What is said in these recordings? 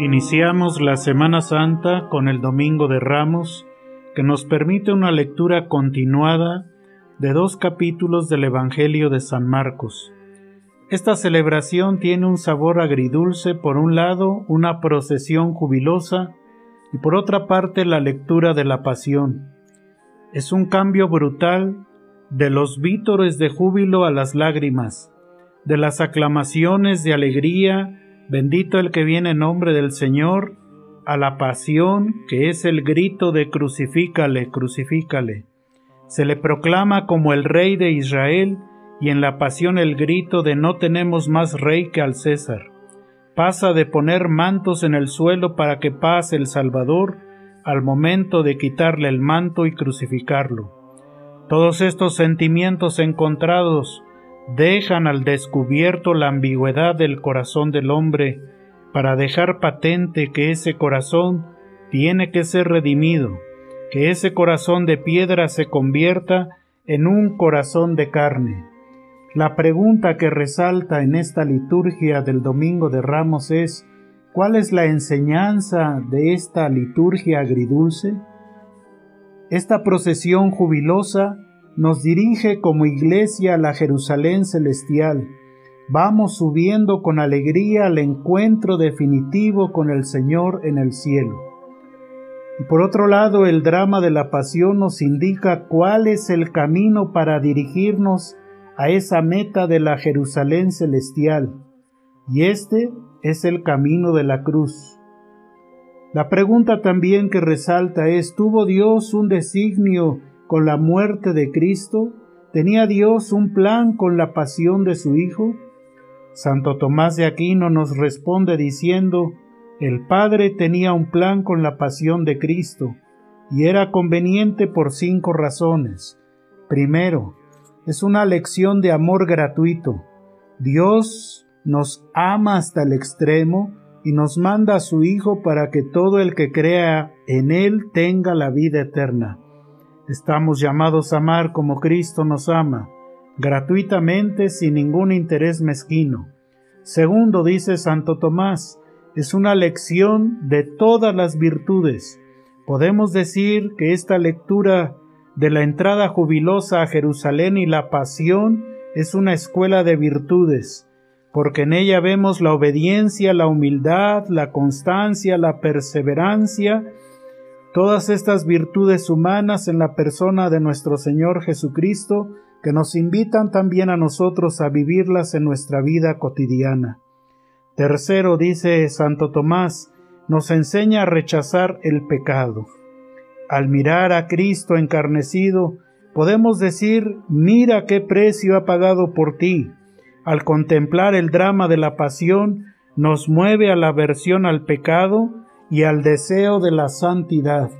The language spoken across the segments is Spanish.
Iniciamos la Semana Santa con el Domingo de Ramos, que nos permite una lectura continuada de dos capítulos del Evangelio de San Marcos. Esta celebración tiene un sabor agridulce, por un lado, una procesión jubilosa, y por otra parte la lectura de la pasión. Es un cambio brutal de los vítores de júbilo a las lágrimas, de las aclamaciones de alegría, bendito el que viene en nombre del Señor, a la pasión, que es el grito de crucifícale, crucifícale. Se le proclama como el rey de Israel y en la pasión el grito de no tenemos más rey que al César. Pasa de poner mantos en el suelo para que pase el Salvador al momento de quitarle el manto y crucificarlo. Todos estos sentimientos encontrados dejan al descubierto la ambigüedad del corazón del hombre para dejar patente que ese corazón tiene que ser redimido, que ese corazón de piedra se convierta en un corazón de carne. La pregunta que resalta en esta liturgia del Domingo de Ramos es ¿cuál es la enseñanza de esta liturgia agridulce? Esta procesión jubilosa nos dirige como iglesia a la Jerusalén celestial. Vamos subiendo con alegría al encuentro definitivo con el Señor en el cielo. Y por otro lado, el drama de la pasión nos indica cuál es el camino para dirigirnos a esa meta de la Jerusalén celestial. Y este es el camino de la cruz. La pregunta también que resalta es, ¿tuvo Dios un designio con la muerte de Cristo? ¿Tenía Dios un plan con la pasión de su Hijo? Santo Tomás de Aquino nos responde diciendo, el Padre tenía un plan con la pasión de Cristo, y era conveniente por cinco razones. Primero, es una lección de amor gratuito. Dios nos ama hasta el extremo y nos manda a su Hijo para que todo el que crea en Él tenga la vida eterna. Estamos llamados a amar como Cristo nos ama, gratuitamente sin ningún interés mezquino. Segundo, dice Santo Tomás, es una lección de todas las virtudes. Podemos decir que esta lectura de la entrada jubilosa a Jerusalén y la pasión es una escuela de virtudes porque en ella vemos la obediencia, la humildad, la constancia, la perseverancia, todas estas virtudes humanas en la persona de nuestro Señor Jesucristo, que nos invitan también a nosotros a vivirlas en nuestra vida cotidiana. Tercero, dice Santo Tomás, nos enseña a rechazar el pecado. Al mirar a Cristo encarnecido, podemos decir, mira qué precio ha pagado por ti, al contemplar el drama de la pasión, nos mueve a la aversión al pecado y al deseo de la santidad.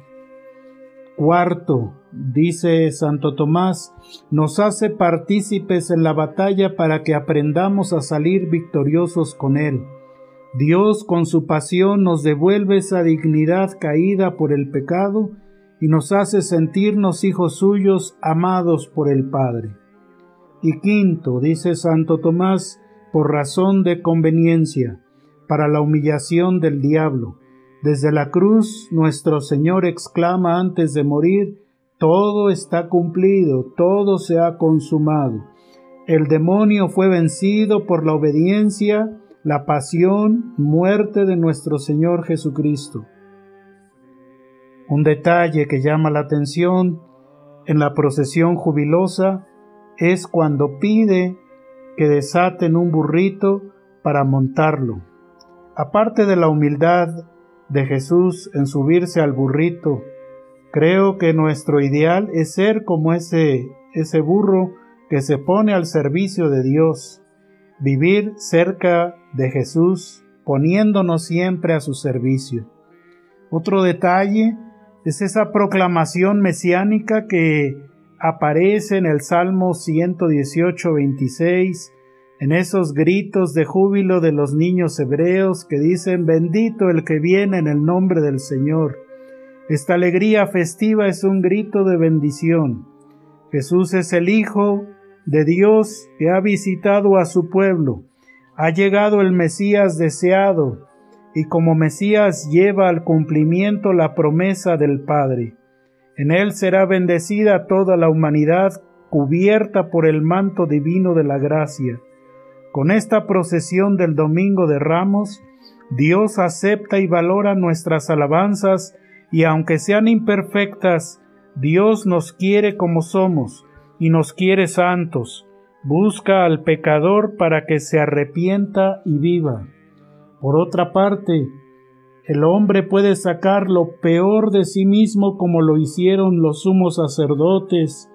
Cuarto, dice Santo Tomás, nos hace partícipes en la batalla para que aprendamos a salir victoriosos con Él. Dios con su pasión nos devuelve esa dignidad caída por el pecado y nos hace sentirnos hijos suyos amados por el Padre. Y quinto, dice Santo Tomás, por razón de conveniencia, para la humillación del diablo. Desde la cruz nuestro Señor exclama antes de morir, todo está cumplido, todo se ha consumado. El demonio fue vencido por la obediencia, la pasión, muerte de nuestro Señor Jesucristo. Un detalle que llama la atención en la procesión jubilosa es cuando pide que desaten un burrito para montarlo. Aparte de la humildad de Jesús en subirse al burrito, creo que nuestro ideal es ser como ese, ese burro que se pone al servicio de Dios, vivir cerca de Jesús, poniéndonos siempre a su servicio. Otro detalle es esa proclamación mesiánica que aparece en el Salmo 118, 26, en esos gritos de júbilo de los niños hebreos que dicen, bendito el que viene en el nombre del Señor. Esta alegría festiva es un grito de bendición. Jesús es el Hijo de Dios que ha visitado a su pueblo, Ha llegado el Mesías deseado, y como Mesías lleva al cumplimiento la promesa del Padre. En él será bendecida toda la humanidad cubierta por el manto divino de la gracia. Con esta procesión del Domingo de Ramos, Dios acepta y valora nuestras alabanzas y aunque sean imperfectas, Dios nos quiere como somos y nos quiere santos. Busca al pecador para que se arrepienta y viva. Por otra parte, el hombre puede sacar lo peor de sí mismo como lo hicieron los sumos sacerdotes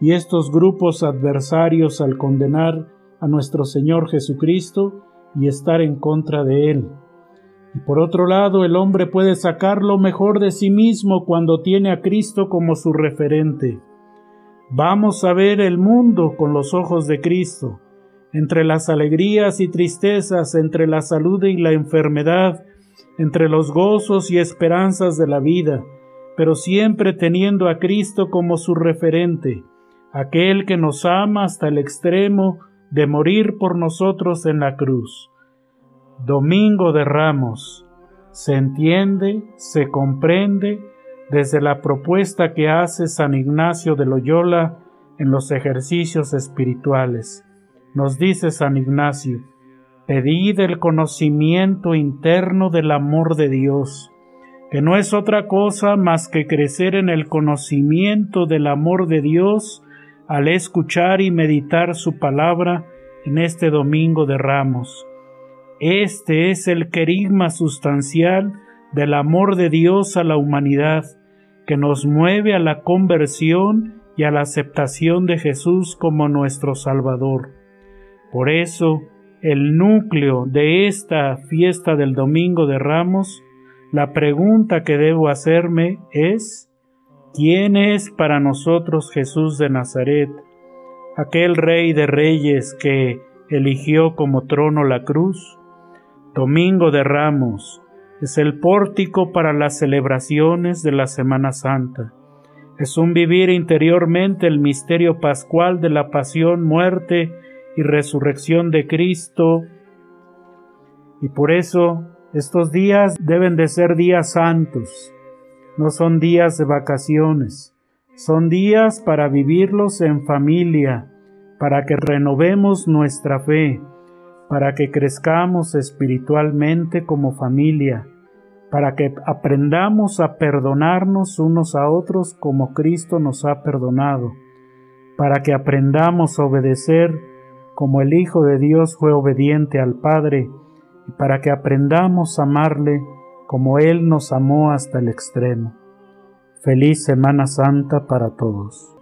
y estos grupos adversarios al condenar a nuestro Señor Jesucristo y estar en contra de Él. Y por otro lado, el hombre puede sacar lo mejor de sí mismo cuando tiene a Cristo como su referente. Vamos a ver el mundo con los ojos de Cristo, entre las alegrías y tristezas, entre la salud y la enfermedad, entre los gozos y esperanzas de la vida, pero siempre teniendo a Cristo como su referente, aquel que nos ama hasta el extremo de morir por nosotros en la cruz. Domingo de Ramos. Se entiende, se comprende desde la propuesta que hace San Ignacio de Loyola en los ejercicios espirituales. Nos dice San Ignacio, pedid el conocimiento interno del amor de Dios, que no es otra cosa más que crecer en el conocimiento del amor de Dios al escuchar y meditar su palabra en este domingo de ramos este es el querigma sustancial del amor de Dios a la humanidad, que nos mueve a la conversión y a la aceptación de Jesús como nuestro Salvador. Por eso, el núcleo de esta fiesta del Domingo de Ramos, la pregunta que debo hacerme es, ¿quién es para nosotros Jesús de Nazaret, aquel Rey de Reyes que eligió como trono la cruz? Domingo de Ramos es el pórtico para las celebraciones de la Semana Santa. Es un vivir interiormente el misterio pascual de la pasión, muerte y resurrección de Cristo. Y por eso estos días deben de ser días santos. No son días de vacaciones. Son días para vivirlos en familia, para que renovemos nuestra fe, para que crezcamos espiritualmente como familia, para que aprendamos a perdonarnos unos a otros como Cristo nos ha perdonado, para que aprendamos a obedecer como el Hijo de Dios fue obediente al Padre, y para que aprendamos a amarle como Él nos amó hasta el extremo. Feliz Semana Santa para todos.